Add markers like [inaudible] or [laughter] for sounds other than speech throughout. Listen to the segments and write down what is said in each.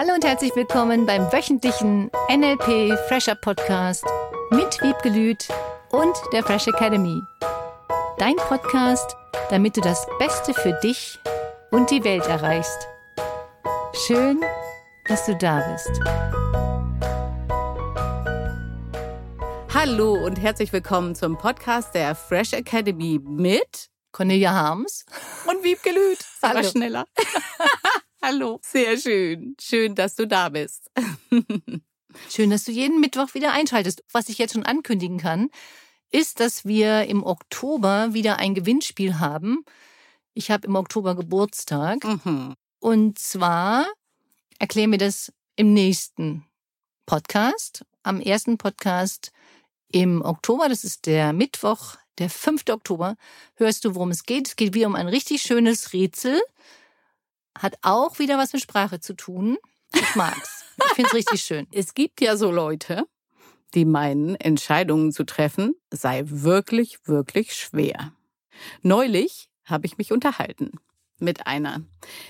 Hallo und herzlich willkommen beim wöchentlichen NLP Fresher Podcast mit Wiebgelüt und der Fresh Academy. Dein Podcast, damit du das Beste für dich und die Welt erreichst. Schön, dass du da bist. Hallo und herzlich willkommen zum Podcast der Fresh Academy mit Cornelia Harms und Wiebgelüt. Hallo. schneller. [laughs] Hallo. Sehr schön. Schön, dass du da bist. [laughs] Schön, dass du jeden Mittwoch wieder einschaltest. Was ich jetzt schon ankündigen kann, ist, dass wir im Oktober wieder ein Gewinnspiel haben. Ich habe im Oktober Geburtstag. Mhm. Und zwar erklären wir das im nächsten Podcast. Am ersten Podcast im Oktober, das ist der Mittwoch, der 5. Oktober, hörst du, worum es geht. Es geht wieder um ein richtig schönes Rätsel. Hat auch wieder was mit Sprache zu tun. Ich mag's. Ich finde es richtig schön. [laughs] Es gibt ja so Leute, die meinen, Entscheidungen zu treffen sei wirklich, wirklich schwer. Neulich habe ich mich unterhalten mit einer,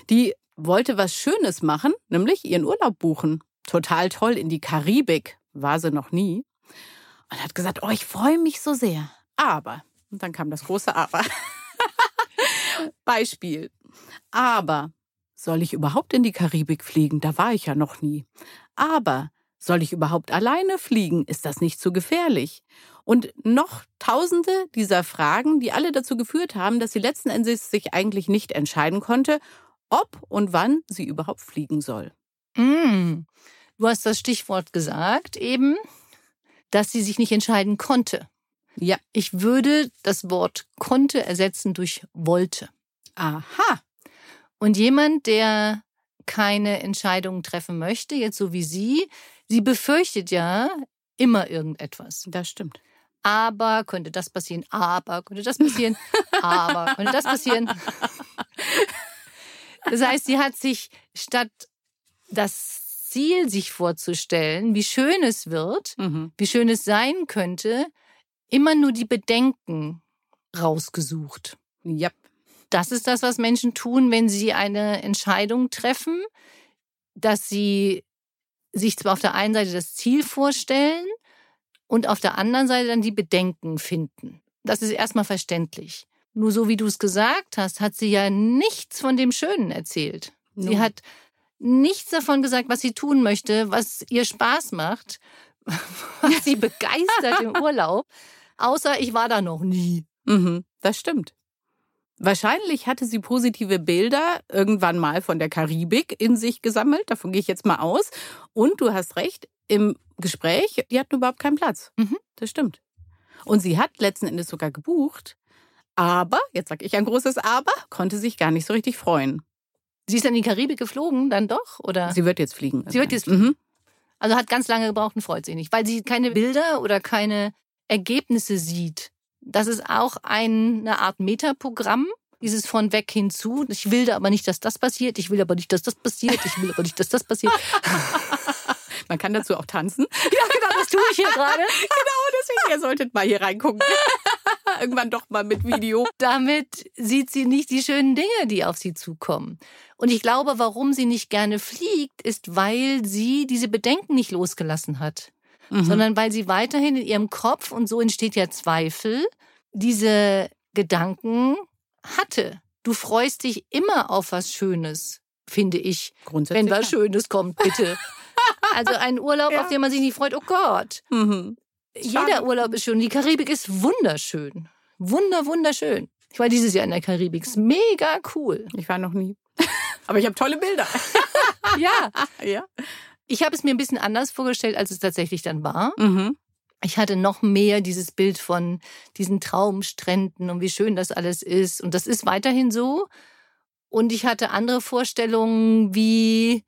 die wollte was Schönes machen, nämlich ihren Urlaub buchen. Total toll in die Karibik, war sie noch nie. Und hat gesagt, oh, ich freue mich so sehr. Aber, und dann kam das große Aber. [laughs] Beispiel. Aber soll ich überhaupt in die Karibik fliegen? Da war ich ja noch nie. Aber soll ich überhaupt alleine fliegen? Ist das nicht zu gefährlich? Und noch tausende dieser Fragen, die alle dazu geführt haben, dass sie letzten Endes sich eigentlich nicht entscheiden konnte, ob und wann sie überhaupt fliegen soll. Mm. Du hast das Stichwort gesagt eben, dass sie sich nicht entscheiden konnte. Ja. Ich würde das Wort konnte ersetzen durch wollte. Aha. Und jemand, der keine Entscheidung treffen möchte, jetzt so wie sie, sie befürchtet ja immer irgendetwas. Das stimmt. Aber könnte das passieren? Aber könnte das passieren? aber könnte das passieren? Das heißt, sie hat sich statt das Ziel sich vorzustellen, wie schön es wird, Mhm. wie schön es sein könnte, immer nur die Bedenken rausgesucht. Ja. Das ist das, was Menschen tun, wenn sie eine Entscheidung treffen, dass sie sich zwar auf der einen Seite das Ziel vorstellen und auf der anderen Seite dann die Bedenken finden. Das ist erstmal verständlich. Nur so wie du es gesagt hast, hat sie ja nichts von dem Schönen erzählt. Sie No. hat nichts davon gesagt, was sie tun möchte, was ihr Spaß macht, [laughs] was sie begeistert im [laughs] Urlaub, außer ich war da noch nie. Mhm. Das stimmt. Wahrscheinlich hatte sie positive Bilder irgendwann mal von der Karibik in sich gesammelt. Davon gehe ich jetzt mal aus. Und du hast recht, im Gespräch, die hatten überhaupt keinen Platz. Mhm. Das stimmt. Und sie hat letzten Endes sogar gebucht. Aber, jetzt sage ich ein großes Aber, konnte sich gar nicht so richtig freuen. Sie ist in die Karibik geflogen, dann doch? Oder? Sie wird jetzt fliegen. Sie wird jetzt Mhm. Also hat ganz lange gebraucht und freut sich nicht, weil sie keine Bilder oder keine Ergebnisse sieht. Das ist auch ein, eine Art Metaprogramm, dieses von weg hinzu. Ich will da aber nicht, dass das passiert. Ich will aber nicht, dass das passiert. Ich will aber nicht, dass das passiert. [laughs] Man kann dazu auch tanzen. [laughs] ja, genau, das tue ich hier gerade. [laughs] Genau, deswegen, ihr solltet mal hier reingucken. Irgendwann doch mal mit Video. Damit sieht sie nicht die schönen Dinge, die auf sie zukommen. Und ich glaube, warum sie nicht gerne fliegt, ist, weil sie diese Bedenken nicht losgelassen hat. Mhm. sondern weil sie weiterhin in ihrem Kopf, und so entsteht ja Zweifel, diese Gedanken hatte. Du freust dich immer auf was Schönes, finde ich. Grundsätzlich. Wenn was Schönes kommt, bitte. [laughs] Also ein Urlaub, Ja. auf den man sich nicht freut, oh Gott. mhm. Jeder Urlaub ist schön. Die Karibik ist wunderschön. Wunder, wunderschön. Ich war dieses Jahr in der Karibik. Ist mega cool. Ich war noch nie. [laughs] Aber ich habe tolle Bilder. [laughs] Ja. ja. Ich habe es mir ein bisschen anders vorgestellt, als es tatsächlich dann war. Mhm. Ich hatte noch mehr dieses Bild von diesen Traumstränden und wie schön das alles ist. Und das ist weiterhin so. Und ich hatte andere Vorstellungen, wie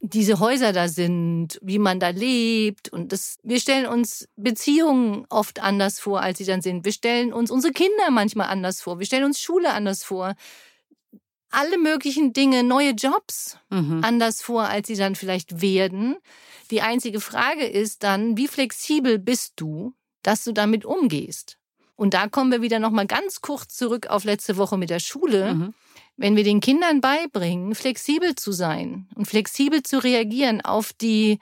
diese Häuser da sind, wie man da lebt. Und das, wir stellen uns Beziehungen oft anders vor, als sie dann sind. Wir stellen uns unsere Kinder manchmal anders vor. Wir stellen uns Schule anders vor. Alle möglichen Dinge, neue Jobs Mhm. anders vor, als sie dann vielleicht werden. Die einzige Frage ist dann, wie flexibel bist du, dass du damit umgehst? Und da kommen wir wieder noch mal ganz kurz zurück auf letzte Woche mit der Schule. Mhm. Wenn wir den Kindern beibringen, flexibel zu sein und flexibel zu reagieren auf die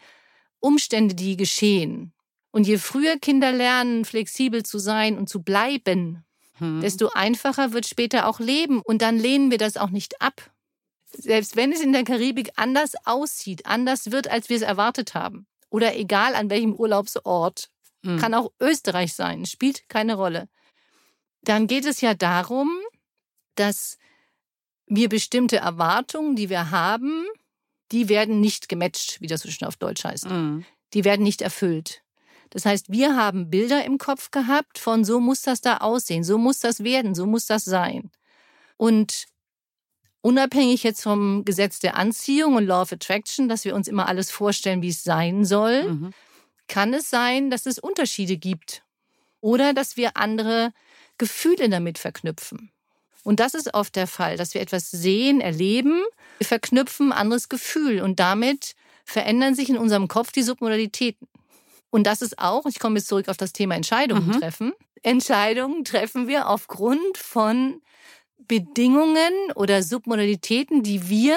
Umstände, die geschehen. Und je früher Kinder lernen, flexibel zu sein und zu bleiben, hm. desto einfacher wird später auch Leben. Und dann lehnen wir das auch nicht ab. Selbst wenn es in der Karibik anders aussieht, anders wird, als wir es erwartet haben. Oder egal an welchem Urlaubsort. Hm. Kann auch Österreich sein, spielt keine Rolle. Dann geht es ja darum, dass wir bestimmte Erwartungen, die wir haben, die werden nicht gematcht, wie das so schön auf Deutsch heißt. Mhm. Die werden nicht erfüllt. Das heißt, wir haben Bilder im Kopf gehabt von so muss das da aussehen, so muss das werden, so muss das sein. Und unabhängig jetzt vom Gesetz der Anziehung und Law of Attraction, dass wir uns immer alles vorstellen, wie es sein soll, mhm. kann es sein, dass es Unterschiede gibt oder dass wir andere Gefühle damit verknüpfen. Und das ist oft der Fall, dass wir etwas sehen, erleben, wir verknüpfen ein anderes Gefühl und damit verändern sich in unserem Kopf die Submodalitäten. Und das ist auch, ich komme jetzt zurück auf das Thema Entscheidungen mhm. treffen. Entscheidungen treffen wir aufgrund von Bedingungen oder Submodalitäten, die wir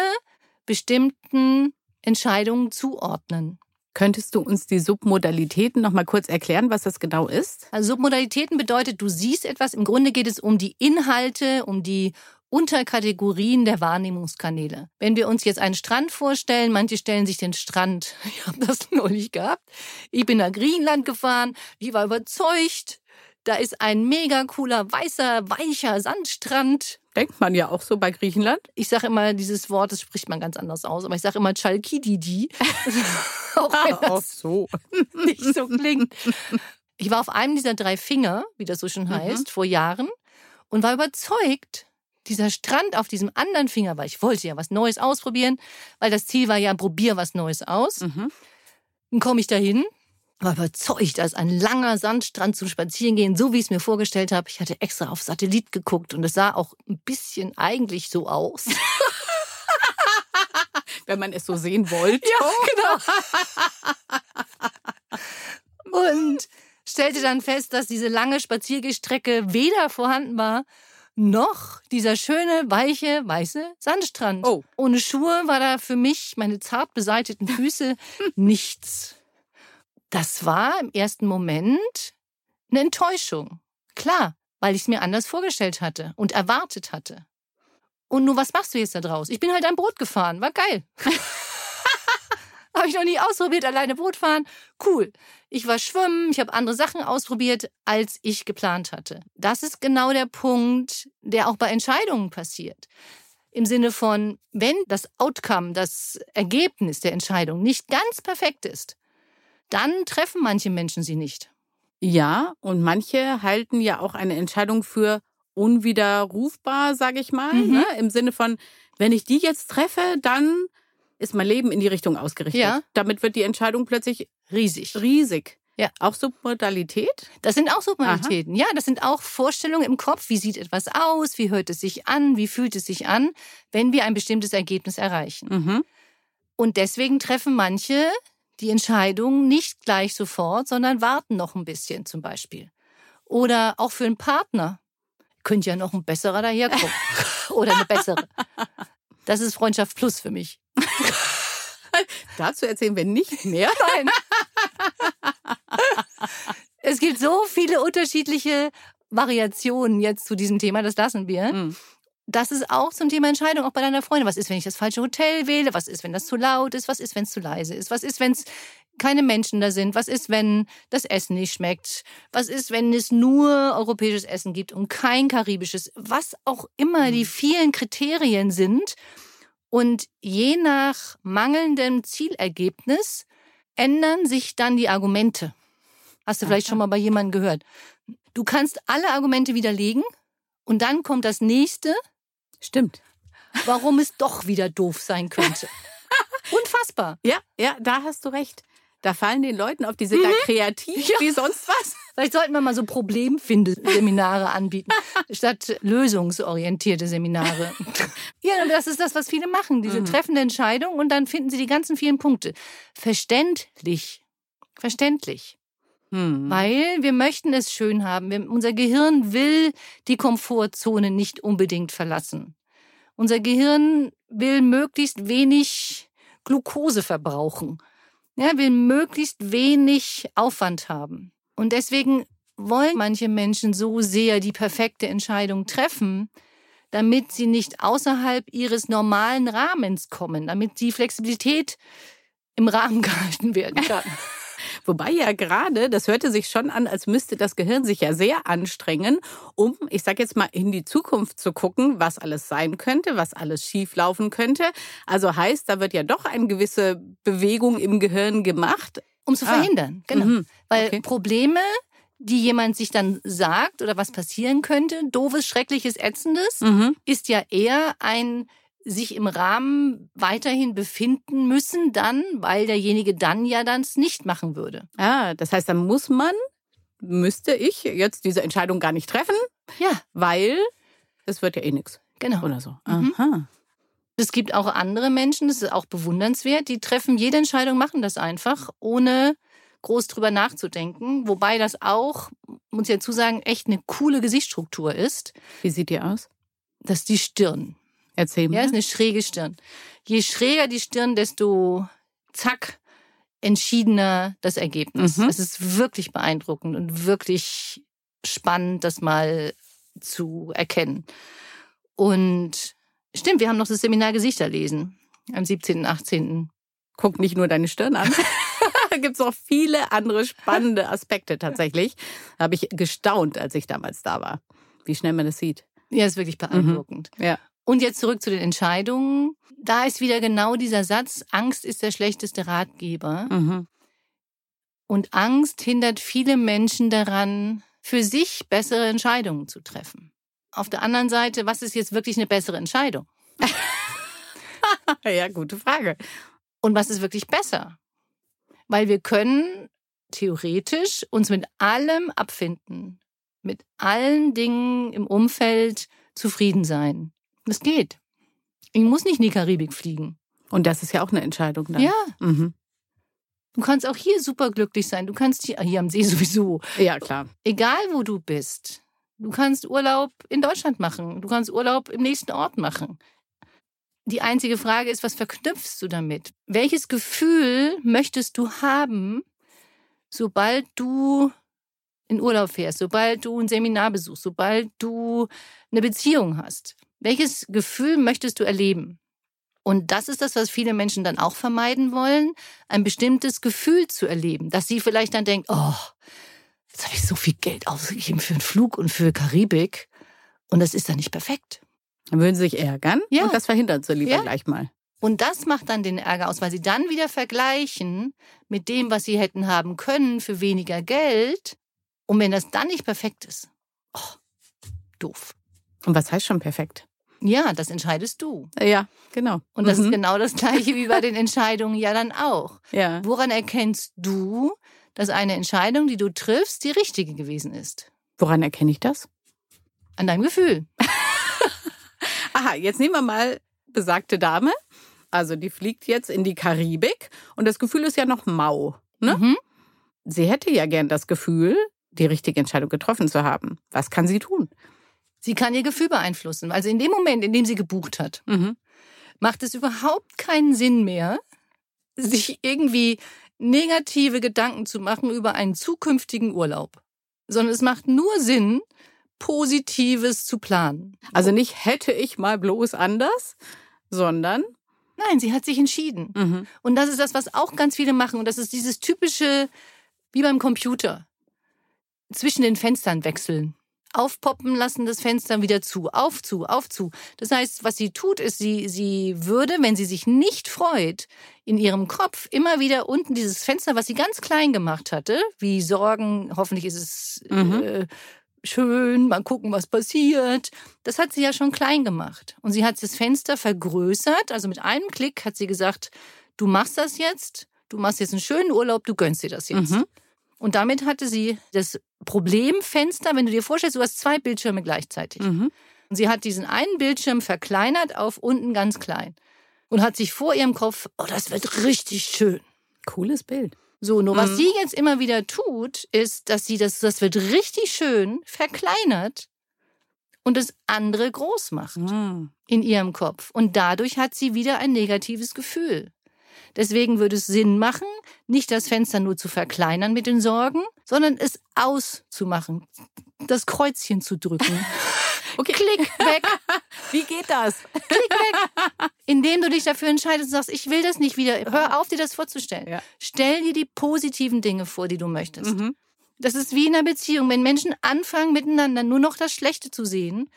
bestimmten Entscheidungen zuordnen. Könntest du uns die Submodalitäten noch mal kurz erklären, was das genau ist? Also Submodalitäten bedeutet, du siehst etwas. Im Grunde geht es um die Inhalte, um die Unterkategorien der Wahrnehmungskanäle. Wenn wir uns jetzt einen Strand vorstellen, manche stellen sich den Strand, [laughs] ich habe das neulich gehabt, ich bin nach Griechenland gefahren, ich war überzeugt, da ist ein mega cooler, weißer, weicher Sandstrand. Denkt man ja auch so bei Griechenland. Ich sage immer dieses Wort, das spricht man ganz anders aus, aber ich sage immer Chalkididi. [laughs] auch das auch so [laughs] nicht so klingt. Ich war auf einem dieser drei Finger, wie das so schon mhm. heißt, mhm. vor Jahren und war überzeugt, dieser Strand auf diesem anderen Finger, weil ich wollte ja was Neues ausprobieren, weil das Ziel war ja, probier was Neues aus. Mhm. Dann komme ich dahin war überzeugt, als ein langer Sandstrand zum Spazierengehen, so wie ich es mir vorgestellt habe. Ich hatte extra auf Satellit geguckt und es sah auch ein bisschen eigentlich so aus. [laughs] Wenn man es so sehen wollte. Ja, genau. und stellte dann fest, dass diese lange Spaziergestrecke weder vorhanden war, noch dieser schöne, weiche, weiße Sandstrand. Oh. Ohne Schuhe war da für mich, meine zart beseiteten Füße, [laughs] nichts. Das war im ersten Moment eine Enttäuschung. Klar, weil ich es mir anders vorgestellt hatte und erwartet hatte. Und nur was machst du jetzt da draus? Ich bin halt ein Boot gefahren, war geil. [laughs] habe ich noch nie ausprobiert, alleine Boot fahren. Cool. Ich war schwimmen, ich habe andere Sachen ausprobiert, als ich geplant hatte. Das ist genau der Punkt, der auch bei Entscheidungen passiert. Im Sinne von, wenn das Outcome, das Ergebnis der Entscheidung nicht ganz perfekt ist, dann treffen manche Menschen sie nicht. Ja, und manche halten ja auch eine Entscheidung für unwiderrufbar, sage ich mal, mhm. ne? im Sinne von, wenn ich die jetzt treffe, dann ist mein Leben in die Richtung ausgerichtet. Ja. Damit wird die Entscheidung plötzlich riesig. Riesig. Ja. Auch Submodalität? Das sind auch Submodalitäten. Aha. Ja, das sind auch Vorstellungen im Kopf. Wie sieht etwas aus? Wie hört es sich an? Wie fühlt es sich an, wenn wir ein bestimmtes Ergebnis erreichen? Mhm. Und deswegen treffen manche die Entscheidung nicht gleich sofort, sondern warten noch ein bisschen zum Beispiel. Oder auch für einen Partner. Könnte ja noch ein besserer daherkommen. [laughs] Oder eine bessere. Das ist Freundschaft Plus für mich. [laughs] Dazu erzählen wir nicht mehr. Nein. [laughs] es gibt so viele unterschiedliche Variationen jetzt zu diesem Thema, das lassen wir. Mhm das ist auch zum Thema Entscheidung, auch bei deiner Freundin. Was ist, wenn ich das falsche Hotel wähle? Was ist, wenn das zu laut ist? Was ist, wenn es zu leise ist? Was ist, wenn es keine Menschen da sind? Was ist, wenn das Essen nicht schmeckt? Was ist, wenn es nur europäisches Essen gibt und kein karibisches? Was auch immer die mhm. vielen Kriterien sind. Und je nach mangelndem Zielergebnis ändern sich dann die Argumente. Hast du vielleicht schon mal bei jemandem gehört? Du kannst alle Argumente widerlegen und dann kommt das nächste Stimmt. Warum es doch wieder doof sein könnte. [laughs] Unfassbar. Ja, ja, da hast du recht. Da fallen den Leuten auf, die sind mhm. da kreativ ja. wie sonst was. Vielleicht sollten wir mal so Problemfindeseminare anbieten, [laughs] statt lösungsorientierte Seminare. ja, das ist das, was viele machen, diese mhm. treffende Entscheidung und dann finden sie die ganzen vielen Punkte. Verständlich. Verständlich. Mhm. Weil wir möchten es schön haben. Wir, unser Gehirn will die Komfortzone nicht unbedingt verlassen. Unser Gehirn will möglichst wenig Glucose verbrauchen. Ja, will möglichst wenig Aufwand haben. Und deswegen wollen manche Menschen so sehr die perfekte Entscheidung treffen, damit sie nicht außerhalb ihres normalen Rahmens kommen, damit die Flexibilität im Rahmen [laughs] gehalten werden kann. Wobei ja gerade, das hörte sich schon an, als müsste das Gehirn sich ja sehr anstrengen, um, ich sag jetzt mal, in die Zukunft zu gucken, was alles sein könnte, was alles schief laufen könnte. Also heißt, da wird ja doch eine gewisse Bewegung im Gehirn gemacht. Um zu ah. verhindern, genau. Mhm. Weil okay. Probleme die jemand sich dann sagt oder was passieren könnte, doofes, schreckliches, ätzendes, mhm. ist ja eher ein sich im Rahmen weiterhin befinden müssen, dann, weil derjenige dann ja dann es nicht machen würde. Ah, das heißt, dann muss man, müsste ich jetzt diese Entscheidung gar nicht treffen. Ja. Weil es wird ja eh nichts. Genau. Oder so. Mhm. Aha. Es gibt auch andere Menschen, das ist auch bewundernswert, die treffen jede Entscheidung, machen das einfach, ohne groß drüber nachzudenken. Wobei das auch, muss ich dazu sagen, echt eine coole Gesichtsstruktur ist. Wie sieht die aus? Das ist die Stirn. Erzähl mal. Ja, ist eine schräge Stirn. Je schräger die Stirn, desto zack, entschiedener das Ergebnis. Mhm. Es ist wirklich beeindruckend und wirklich spannend, das mal zu erkennen. Und stimmt, wir haben noch das Seminar Gesichter lesen am 17. und 18. Guck nicht nur deine Stirn an. [laughs] da gibt es auch viele andere spannende Aspekte tatsächlich. Da habe ich gestaunt, als ich damals da war, wie schnell man das sieht. Ja, ist wirklich beeindruckend. Mhm. Ja. Und jetzt zurück zu den Entscheidungen. Da ist wieder genau dieser Satz, Angst ist der schlechteste Ratgeber. Mhm. Und Angst hindert viele Menschen daran, für sich bessere Entscheidungen zu treffen. Auf der anderen Seite, was ist jetzt wirklich eine bessere Entscheidung? [laughs] ja, gute Frage. Und was ist wirklich besser? Weil wir können theoretisch uns mit allem abfinden, mit allen Dingen im Umfeld zufrieden sein. Das geht. Ich muss nicht in die Karibik fliegen. Und das ist ja auch eine Entscheidung dann. Ja. Mhm. Du kannst auch hier super glücklich sein. Du kannst hier, hier am See [laughs] sowieso. Ja, klar. Egal wo du bist. Du kannst Urlaub in Deutschland machen. Du kannst Urlaub im nächsten Ort machen. Die einzige Frage ist, was verknüpfst du damit? Welches Gefühl möchtest du haben, sobald du in Urlaub fährst, sobald du ein Seminar besuchst, sobald du eine Beziehung hast? Welches Gefühl möchtest du erleben? Und das ist das, was viele Menschen dann auch vermeiden wollen, ein bestimmtes Gefühl zu erleben, dass sie vielleicht dann denken, oh, jetzt habe ich so viel Geld ausgegeben für einen Flug und für Karibik und das ist dann nicht perfekt. Dann würden sie sich ärgern ja. und das verhindern sie lieber ja. gleich mal. Und das macht dann den Ärger aus, weil sie dann wieder vergleichen mit dem, was sie hätten haben können für weniger Geld. Und wenn das dann nicht perfekt ist, oh, doof. Und was heißt schon perfekt? Ja, das entscheidest du. Ja, genau. Und das mhm. ist genau das Gleiche wie bei den [laughs] Entscheidungen ja dann auch. Ja. Woran erkennst du, dass eine Entscheidung, die du triffst, die richtige gewesen ist? Woran erkenne ich das? An deinem Gefühl. [laughs] Aha, jetzt nehmen wir mal besagte Dame. Also die fliegt jetzt in die Karibik und das Gefühl ist ja noch mau. Ne? Mhm. Sie hätte ja gern das Gefühl, die richtige Entscheidung getroffen zu haben. Was kann sie tun? Sie kann ihr Gefühl beeinflussen. Also in dem Moment, in dem sie gebucht hat, mhm. macht es überhaupt keinen Sinn mehr, sich irgendwie negative Gedanken zu machen über einen zukünftigen Urlaub. Sondern es macht nur Sinn, Positives zu planen. Also nicht hätte ich mal bloß anders, sondern Nein, sie hat sich entschieden. Mhm. Und das ist das, was auch ganz viele machen. Und das ist dieses typische, wie beim Computer, zwischen den Fenstern wechseln aufpoppen lassen das Fenster wieder zu, auf zu, auf zu. Das heißt, was sie tut, ist, sie, sie würde, wenn sie sich nicht freut, in ihrem Kopf immer wieder unten dieses Fenster, was sie ganz klein gemacht hatte, wie Sorgen, hoffentlich ist es mhm. äh, schön, mal gucken, was passiert. Das hat sie ja schon klein gemacht. Und sie hat das Fenster vergrößert, also mit einem Klick hat sie gesagt, du machst das jetzt, du machst jetzt einen schönen Urlaub, du gönnst dir das jetzt. Mhm. Und damit hatte sie das Problemfenster, wenn du dir vorstellst, du hast zwei Bildschirme gleichzeitig. Mhm. Und sie hat diesen einen Bildschirm verkleinert auf unten ganz klein und hat sich vor ihrem Kopf, oh, das wird richtig schön. Cooles Bild. So, nur mhm. was sie jetzt immer wieder tut, ist, dass sie das, das wird richtig schön verkleinert und das andere groß macht Mhm. in ihrem Kopf. Und dadurch hat sie wieder ein negatives Gefühl. Deswegen würde es Sinn machen, nicht das Fenster nur zu verkleinern mit den Sorgen, sondern es auszumachen, das Kreuzchen zu drücken. [laughs] Okay. Klick weg, [laughs] Wie geht das? klick weg. Indem du dich dafür entscheidest und sagst, ich will das nicht wieder. Hör auf, dir das vorzustellen. Ja. Stell dir die positiven Dinge vor, die du möchtest. Mhm. Das ist wie in einer Beziehung. Wenn Menschen anfangen, miteinander nur noch das Schlechte zu sehen,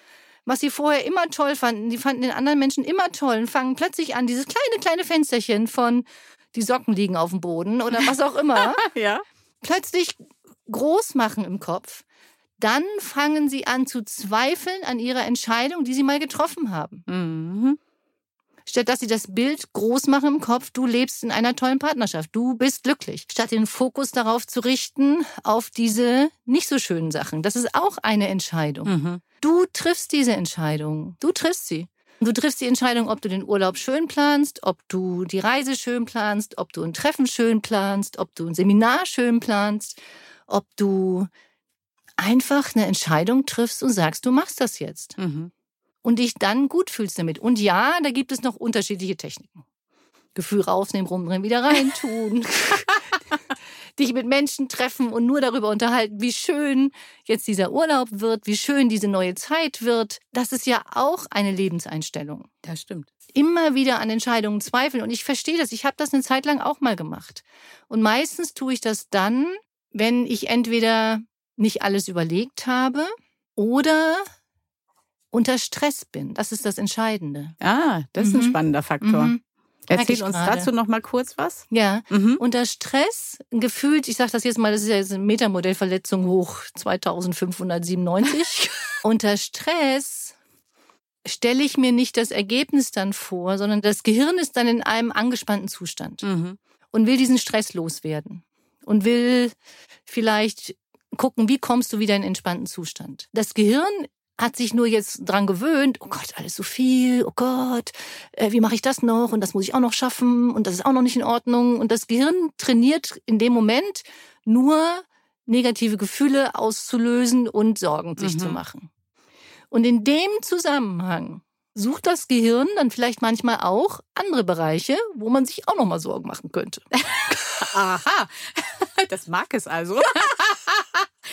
was sie vorher immer toll fanden, die fanden den anderen Menschen immer toll und fangen plötzlich an, dieses kleine, kleine Fensterchen von die Socken liegen auf dem Boden oder was auch immer, [laughs] Ja. plötzlich groß machen im Kopf, dann fangen sie an zu zweifeln an ihrer Entscheidung, die sie mal getroffen haben. Mhm. Statt dass sie das Bild groß machen im Kopf, du lebst in einer tollen Partnerschaft, du bist glücklich. Statt den Fokus darauf zu richten, auf diese nicht so schönen Sachen. Das ist auch eine Entscheidung. Mhm. Du triffst diese Entscheidung. Du triffst sie. Du triffst die Entscheidung, ob du den Urlaub schön planst, ob du die Reise schön planst, ob du ein Treffen schön planst, ob du ein Seminar schön planst, ob du einfach eine Entscheidung triffst und sagst, du machst das jetzt Mhm. Und dich dann gut fühlst damit. Und ja, da gibt es noch unterschiedliche Techniken. Gefühl rausnehmen, rumdrehen, wieder reintun. [laughs] dich mit Menschen treffen und nur darüber unterhalten, wie schön jetzt dieser Urlaub wird, wie schön diese neue Zeit wird. Das ist ja auch eine Lebenseinstellung. Das stimmt. Immer wieder an Entscheidungen zweifeln. Und ich verstehe das. Ich habe das eine Zeit lang auch mal gemacht. Und meistens tue ich das dann, wenn ich entweder nicht alles überlegt habe oder unter Stress bin. Das ist das Entscheidende. Ah, das ist ein Mhm. spannender Faktor. Mhm. Erzähl uns gerade. dazu noch mal kurz was. Ja, Mhm. unter Stress gefühlt, ich sage das jetzt mal, das ist ja jetzt eine Metamodellverletzung hoch 2597. [laughs] unter Stress stelle ich mir nicht das Ergebnis dann vor, sondern das Gehirn ist dann in einem angespannten Zustand Mhm. und will diesen Stress loswerden und will vielleicht gucken, wie kommst du wieder in einen entspannten Zustand. Das Gehirn hat sich nur jetzt dran gewöhnt, oh Gott, alles so viel, oh Gott, äh, wie mache ich das noch und das muss ich auch noch schaffen und das ist auch noch nicht in Ordnung und das Gehirn trainiert in dem Moment nur negative Gefühle auszulösen und Sorgen sich Mhm. zu machen. Und in dem Zusammenhang sucht das Gehirn dann vielleicht manchmal auch andere Bereiche, wo man sich auch noch mal Sorgen machen könnte. [laughs] Aha, das mag es also. [laughs]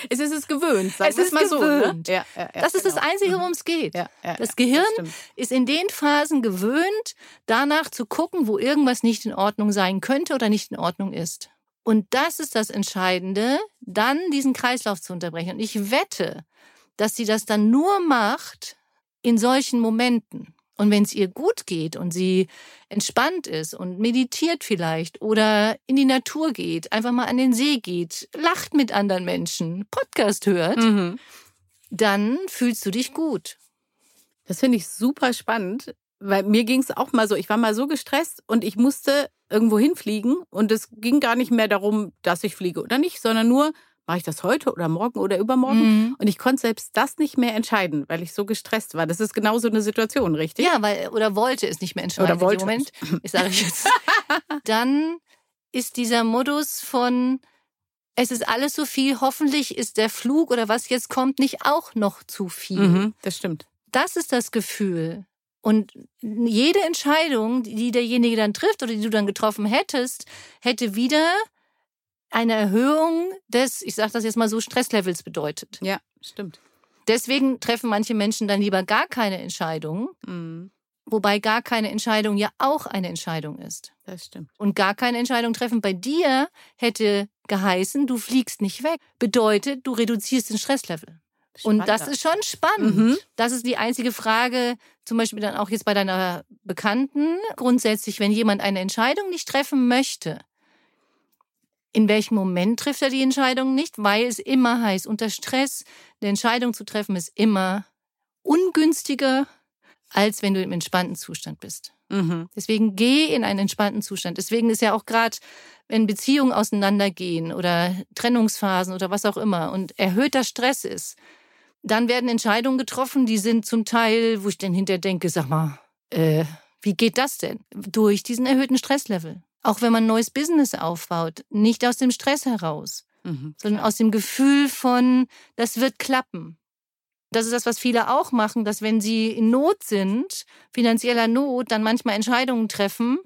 es ist es gewöhnt, sagen Es ist mal so. gewöhnt. Ne? Ja, ja, Das ist das genau. Einzige, Mhm. worum es geht. Das Gehirn stimmt. ist in den Phasen gewöhnt, danach zu gucken, wo irgendwas nicht in Ordnung sein könnte oder nicht in Ordnung ist. Und das ist das Entscheidende, dann diesen Kreislauf zu unterbrechen. Und ich wette, dass sie das dann nur macht in solchen Momenten. Und wenn es ihr gut geht und sie entspannt ist und meditiert vielleicht oder in die Natur geht, einfach mal an den See geht, lacht mit anderen Menschen, Podcast hört, Mhm. dann fühlst du dich gut. Das finde ich super spannend, weil mir ging es auch mal so, ich war mal so gestresst und ich musste irgendwo hinfliegen und es ging gar nicht mehr darum, dass ich fliege oder nicht, sondern nur, mache ich das heute oder morgen oder übermorgen? Mhm. Und ich konnte selbst das nicht mehr entscheiden, weil ich so gestresst war. Das ist genau so eine Situation, richtig? Ja, weil, oder wollte es nicht mehr entscheiden Oder wollte Moment. Ich sage [laughs] jetzt. Dann ist dieser Modus von, es ist alles so viel, hoffentlich ist der Flug oder was jetzt kommt nicht auch noch zu viel. Mhm, das stimmt. Das ist das Gefühl. Und jede Entscheidung, die derjenige dann trifft oder die du dann getroffen hättest, hätte wieder eine Erhöhung des, ich sage das jetzt mal so, Stresslevels bedeutet. Ja, stimmt. Deswegen treffen manche Menschen dann lieber gar keine Entscheidung, Mhm, wobei gar keine Entscheidung ja auch eine Entscheidung ist. das stimmt. Und gar keine Entscheidung treffen bei dir hätte geheißen, du fliegst nicht weg. Bedeutet, du reduzierst den Stresslevel. Und das ist schon spannend. Mhm. Das ist die einzige Frage, zum Beispiel dann auch jetzt bei deiner Bekannten. Grundsätzlich, wenn jemand eine Entscheidung nicht treffen möchte, in welchem Moment trifft er die Entscheidung nicht? Weil es immer heißt, unter Stress eine Entscheidung zu treffen ist immer ungünstiger, als wenn du im entspannten Zustand bist. Mhm. Deswegen geh in einen entspannten Zustand. Deswegen ist ja auch gerade, wenn Beziehungen auseinandergehen oder Trennungsphasen oder was auch immer und erhöhter Stress ist, dann werden Entscheidungen getroffen, die sind zum Teil, wo ich dann hinterher denke, sag mal, äh, wie geht das denn? Durch diesen erhöhten Stresslevel. Auch wenn man ein neues Business aufbaut, nicht aus dem Stress heraus, Mhm. sondern aus dem Gefühl von, das wird klappen. Das ist das, was viele auch machen, dass wenn sie in Not sind, finanzieller Not, dann manchmal Entscheidungen treffen,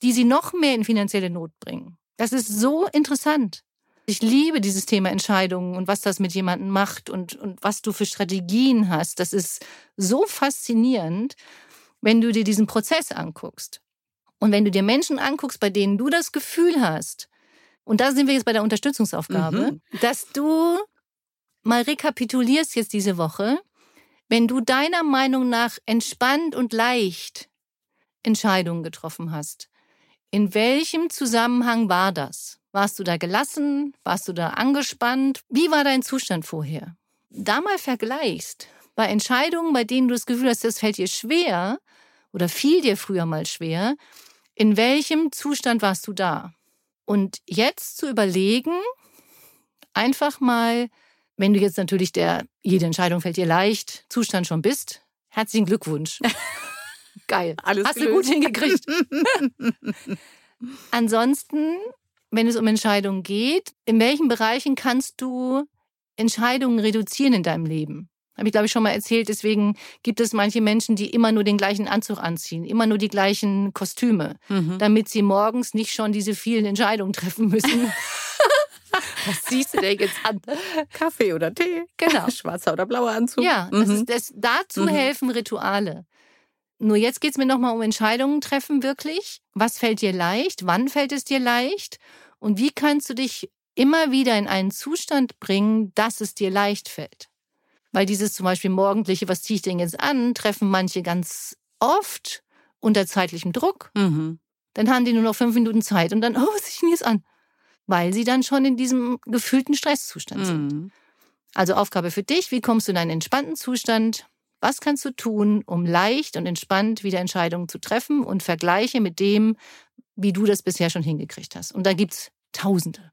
die sie noch mehr in finanzielle Not bringen. Das ist so interessant. Ich liebe dieses Thema Entscheidungen und was das mit jemandem macht und, und was du für Strategien hast. Das ist so faszinierend, wenn du dir diesen Prozess anguckst. Und wenn du dir Menschen anguckst, bei denen du das Gefühl hast, und da sind wir jetzt bei der Unterstützungsaufgabe, mhm. dass du mal rekapitulierst jetzt diese Woche, wenn du deiner Meinung nach entspannt und leicht Entscheidungen getroffen hast. In welchem Zusammenhang war das? Warst du da gelassen? Warst du da angespannt? Wie war dein Zustand vorher? Da mal vergleichst, bei Entscheidungen, bei denen du das Gefühl hast, das fällt dir schwer oder fiel dir früher mal schwer, in welchem Zustand warst du da? Und jetzt zu überlegen, einfach mal, wenn du jetzt natürlich der, jede Entscheidung fällt dir leicht, Zustand schon bist, herzlichen Glückwunsch. [laughs] Geil. Alles Hast gelöst. du gut hingekriegt. [laughs] Ansonsten, wenn es um Entscheidungen geht, in welchen Bereichen kannst du Entscheidungen reduzieren in deinem Leben? Habe ich, glaube ich, schon mal erzählt. Deswegen gibt es manche Menschen, die immer nur den gleichen Anzug anziehen, immer nur die gleichen Kostüme, mhm. damit sie morgens nicht schon diese vielen Entscheidungen treffen müssen. [laughs] Was siehst du denn jetzt an? Kaffee oder Tee? Genau. [laughs] Schwarzer oder blauer Anzug? Ja, mhm. das ist, das, dazu mhm. helfen Rituale. Nur jetzt geht es mir nochmal um Entscheidungen treffen, wirklich. Was fällt dir leicht? Wann fällt es dir leicht? Und wie kannst du dich immer wieder in einen Zustand bringen, dass es dir leicht fällt? Weil dieses zum Beispiel morgendliche, was ziehe ich denn jetzt an, treffen manche ganz oft unter zeitlichem Druck. Mhm. Dann haben die nur noch fünf Minuten Zeit und dann, oh, was ziehe ich denn jetzt an? Weil sie dann schon in diesem gefühlten Stresszustand mhm. sind. Also Aufgabe für dich, wie kommst du in einen entspannten Zustand? Was kannst du tun, um leicht und entspannt wieder Entscheidungen zu treffen und vergleiche mit dem, wie du das bisher schon hingekriegt hast. Und da gibt's Tausende.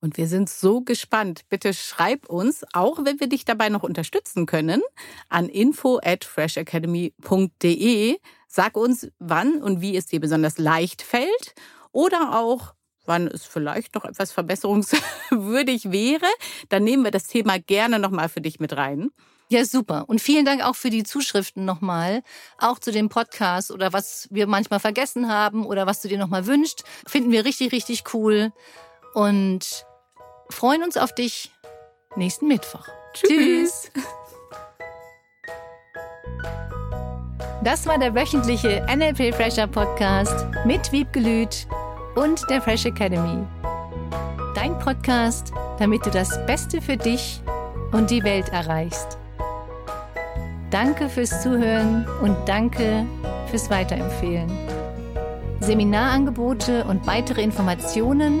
Und wir sind so gespannt. Bitte schreib uns, auch wenn wir dich dabei noch unterstützen können, an info at freshacademy.de. Sag uns, wann und wie es dir besonders leicht fällt oder auch, wann es vielleicht noch etwas verbesserungswürdig [laughs] wäre. Dann nehmen wir das Thema gerne nochmal für dich mit rein. Ja, super. Und vielen Dank auch für die Zuschriften nochmal, auch zu dem Podcast oder was wir manchmal vergessen haben oder was du dir nochmal wünscht. Finden wir richtig, richtig cool und freuen uns auf dich nächsten Mittwoch. Tschüss. Das war der wöchentliche NLP Fresher Podcast mit Wiebgelüt und der Fresh Academy. Dein Podcast, damit du das Beste für dich und die Welt erreichst. Danke fürs Zuhören und danke fürs Weiterempfehlen. Seminarangebote und weitere Informationen